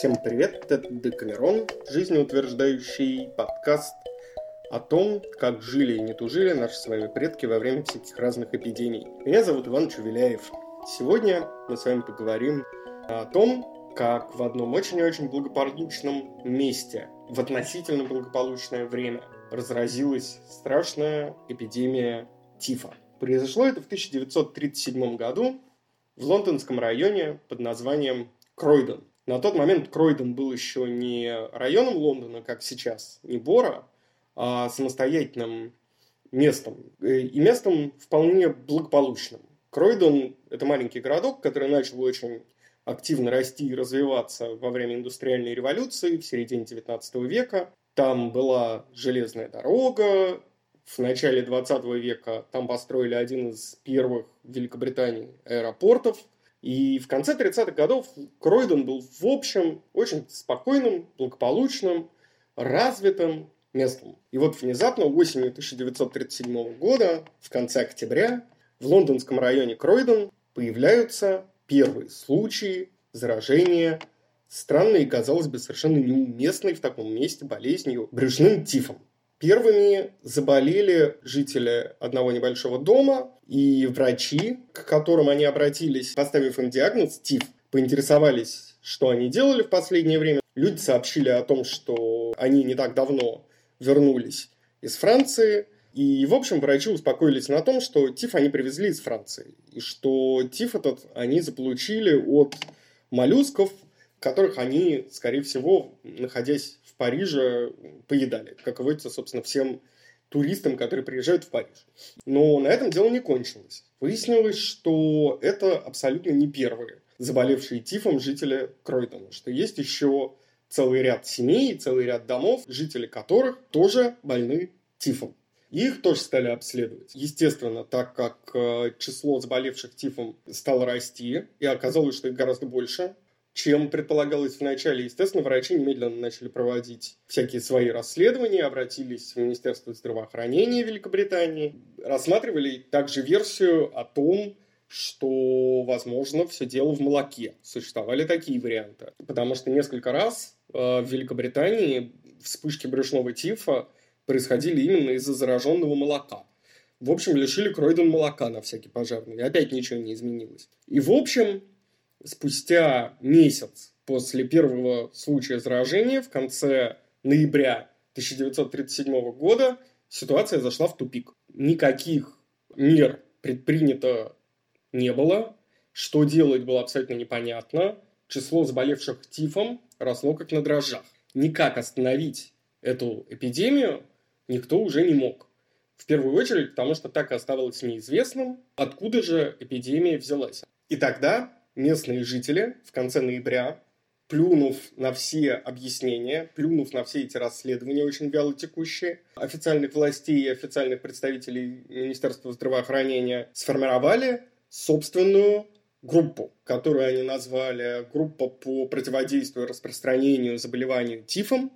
Всем привет, это Декамерон, жизнеутверждающий подкаст о том, как жили и не тужили наши с вами предки во время всяких разных эпидемий. Меня зовут Иван Чувеляев. Сегодня мы с вами поговорим о том, как в одном очень-очень благополучном месте, в относительно благополучное время, разразилась страшная эпидемия тифа. Произошло это в 1937 году в лондонском районе под названием Кройден. На тот момент Кройден был еще не районом Лондона, как сейчас, не Бора, а самостоятельным местом. Э, и местом вполне благополучным. Кройден – это маленький городок, который начал очень активно расти и развиваться во время индустриальной революции в середине 19 века. Там была железная дорога, в начале 20 века там построили один из первых в Великобритании аэропортов. И в конце 30-х годов Кройден был, в общем, очень спокойным, благополучным, развитым местом. И вот внезапно осенью 1937 года, в конце октября, в лондонском районе Кройден появляются первые случаи заражения странной и, казалось бы, совершенно неуместной в таком месте болезнью брюшным тифом. Первыми заболели жители одного небольшого дома, и врачи, к которым они обратились, поставив им диагноз ТИФ, поинтересовались, что они делали в последнее время. Люди сообщили о том, что они не так давно вернулись из Франции, и, в общем, врачи успокоились на том, что ТИФ они привезли из Франции, и что ТИФ этот они заполучили от моллюсков, которых они, скорее всего, находясь Париже поедали, как водится, собственно, всем туристам, которые приезжают в Париж. Но на этом дело не кончилось. Выяснилось, что это абсолютно не первые заболевшие тифом жители Кройтона, что есть еще целый ряд семей, целый ряд домов, жители которых тоже больны тифом. Их тоже стали обследовать. Естественно, так как э, число заболевших тифом стало расти, и оказалось, что их гораздо больше, чем предполагалось вначале. Естественно, врачи немедленно начали проводить всякие свои расследования, обратились в Министерство здравоохранения Великобритании, рассматривали также версию о том, что, возможно, все дело в молоке. Существовали такие варианты. Потому что несколько раз э, в Великобритании вспышки брюшного тифа происходили именно из-за зараженного молока. В общем, лишили Кройден молока на всякий пожарный. И опять ничего не изменилось. И, в общем, спустя месяц после первого случая заражения, в конце ноября 1937 года, ситуация зашла в тупик. Никаких мер предпринято не было. Что делать было абсолютно непонятно. Число заболевших тифом росло как на дрожжах. Никак остановить эту эпидемию никто уже не мог. В первую очередь, потому что так и оставалось неизвестным, откуда же эпидемия взялась. И тогда местные жители в конце ноября, плюнув на все объяснения, плюнув на все эти расследования очень вяло текущие, официальных властей и официальных представителей Министерства здравоохранения сформировали собственную группу, которую они назвали группа по противодействию распространению заболеванию тифом,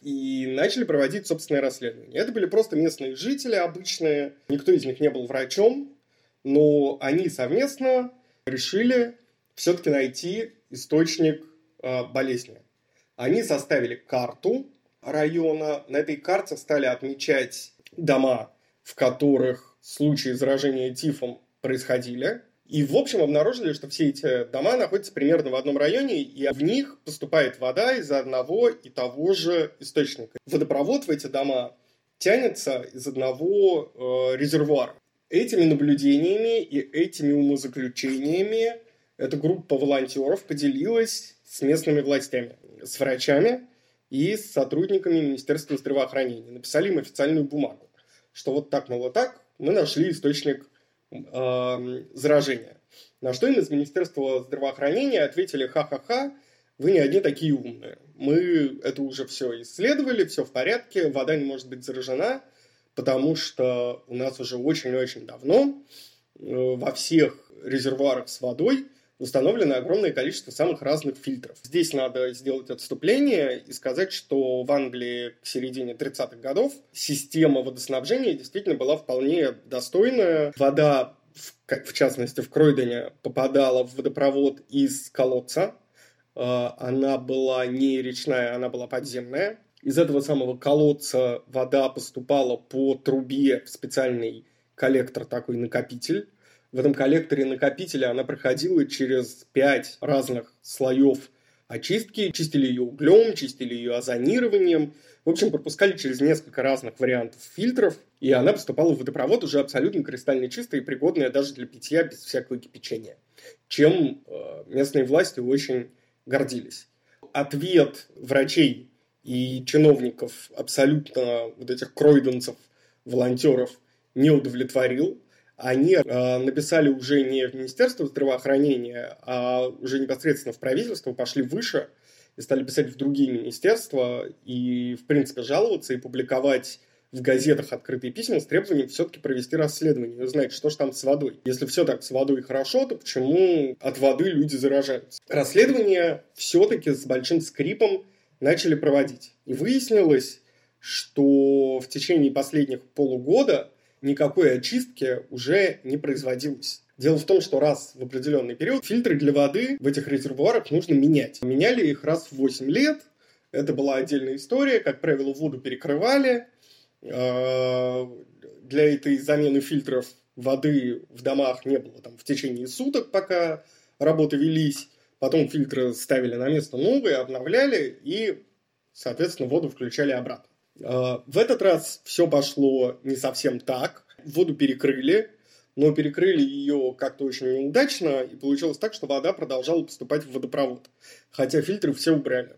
и начали проводить собственное расследование. Это были просто местные жители обычные, никто из них не был врачом, но они совместно решили все-таки найти источник э, болезни. Они составили карту района. На этой карте стали отмечать дома, в которых случаи заражения тифом происходили. И, в общем, обнаружили, что все эти дома находятся примерно в одном районе, и в них поступает вода из одного и того же источника. Водопровод в эти дома тянется из одного э, резервуара. Этими наблюдениями и этими умозаключениями эта группа волонтеров поделилась с местными властями, с врачами и с сотрудниками Министерства здравоохранения. Написали им официальную бумагу, что вот так, мол, так мы нашли источник э, заражения. На что им из Министерства здравоохранения ответили «ха-ха-ха, вы не одни такие умные. Мы это уже все исследовали, все в порядке, вода не может быть заражена, потому что у нас уже очень-очень давно э, во всех резервуарах с водой установлено огромное количество самых разных фильтров. Здесь надо сделать отступление и сказать, что в Англии к середине 30-х годов система водоснабжения действительно была вполне достойная. Вода, в частности в Кройдене, попадала в водопровод из колодца, она была не речная, она была подземная. Из этого самого колодца вода поступала по трубе в специальный коллектор, такой накопитель. В этом коллекторе накопителя она проходила через пять разных слоев очистки, чистили ее углем, чистили ее озонированием. В общем, пропускали через несколько разных вариантов фильтров, и она поступала в водопровод уже абсолютно кристально чистая и пригодная даже для питья без всякого кипячения, чем э, местные власти очень гордились. Ответ врачей и чиновников, абсолютно вот этих кройденцев, волонтеров, не удовлетворил они э, написали уже не в Министерство здравоохранения, а уже непосредственно в правительство, пошли выше и стали писать в другие министерства и, в принципе, жаловаться и публиковать в газетах открытые письма с требованием все-таки провести расследование и узнать, что же там с водой. Если все так с водой хорошо, то почему от воды люди заражаются? Расследование все-таки с большим скрипом начали проводить. И выяснилось, что в течение последних полугода никакой очистки уже не производилось. Дело в том, что раз в определенный период фильтры для воды в этих резервуарах нужно менять. Меняли их раз в 8 лет. Это была отдельная история. Как правило, воду перекрывали. А, для этой замены фильтров воды в домах не было там в течение суток, пока работы велись. Потом фильтры ставили на место новые, обновляли и, соответственно, воду включали обратно. А, в этот раз все пошло не совсем так. Воду перекрыли, но перекрыли ее как-то очень неудачно, и получилось так, что вода продолжала поступать в водопровод, хотя фильтры все убрали.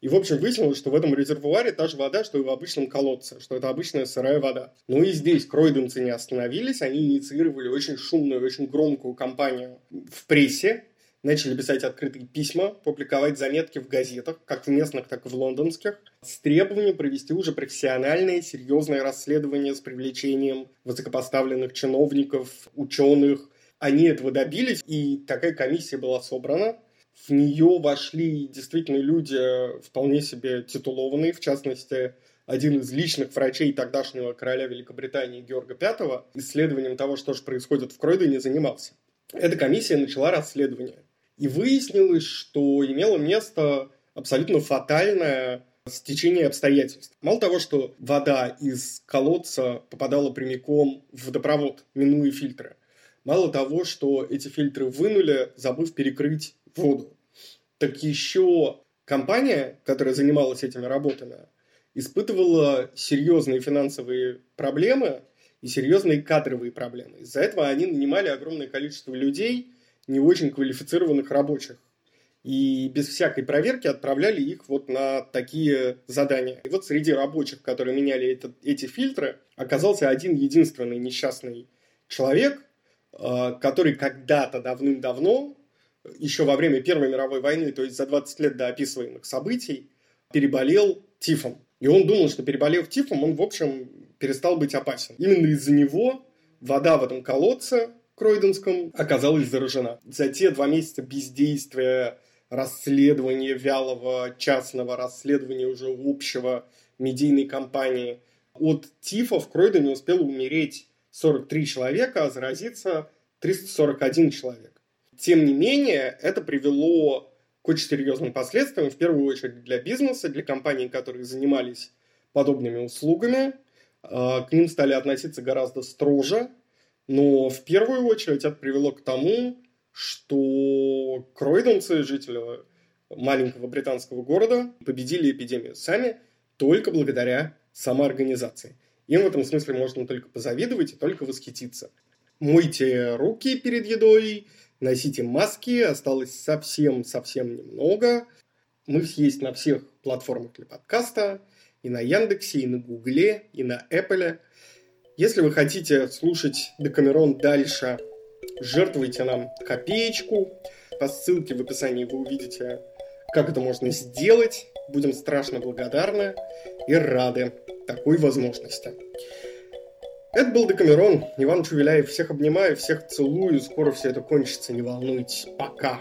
И, в общем, выяснилось, что в этом резервуаре та же вода, что и в обычном колодце, что это обычная сырая вода. Ну и здесь кройденцы не остановились, они инициировали очень шумную, очень громкую кампанию в прессе, начали писать открытые письма, публиковать заметки в газетах, как в местных, так и в лондонских, с требованием провести уже профессиональное, серьезное расследование с привлечением высокопоставленных чиновников, ученых. Они этого добились, и такая комиссия была собрана. В нее вошли действительно люди вполне себе титулованные, в частности, один из личных врачей тогдашнего короля Великобритании Георга V исследованием того, что же происходит в Кройдене, занимался. Эта комиссия начала расследование. И выяснилось, что имело место абсолютно фатальное стечение обстоятельств. Мало того, что вода из колодца попадала прямиком в водопровод, минуя фильтры. Мало того, что эти фильтры вынули, забыв перекрыть воду. Так еще компания, которая занималась этими работами, испытывала серьезные финансовые проблемы и серьезные кадровые проблемы. Из-за этого они нанимали огромное количество людей – не очень квалифицированных рабочих. И без всякой проверки отправляли их вот на такие задания. И вот среди рабочих, которые меняли этот, эти фильтры, оказался один единственный несчастный человек, э, который когда-то давным-давно, еще во время Первой мировой войны, то есть за 20 лет до описываемых событий, переболел тифом. И он думал, что переболев тифом, он, в общем, перестал быть опасен. Именно из-за него вода в этом колодце Кройденском оказалась заражена. За те два месяца бездействия, расследования вялого частного, расследования уже общего медийной кампании, от ТИФа в Кройдене успело умереть 43 человека, а заразиться 341 человек. Тем не менее, это привело к очень серьезным последствиям, в первую очередь для бизнеса, для компаний, которые занимались подобными услугами. А, к ним стали относиться гораздо строже, но в первую очередь это привело к тому, что кройденцы, жители маленького британского города, победили эпидемию сами только благодаря самоорганизации. Им в этом смысле можно только позавидовать и только восхититься. Мойте руки перед едой, носите маски, осталось совсем-совсем немного. Мы есть на всех платформах для подкаста, и на Яндексе, и на Гугле, и на Apple. Если вы хотите слушать Декамерон дальше, жертвуйте нам копеечку. По ссылке в описании вы увидите, как это можно сделать. Будем страшно благодарны и рады такой возможности. Это был Декамерон. Иван Чувеляев. Всех обнимаю, всех целую. Скоро все это кончится, не волнуйтесь. Пока.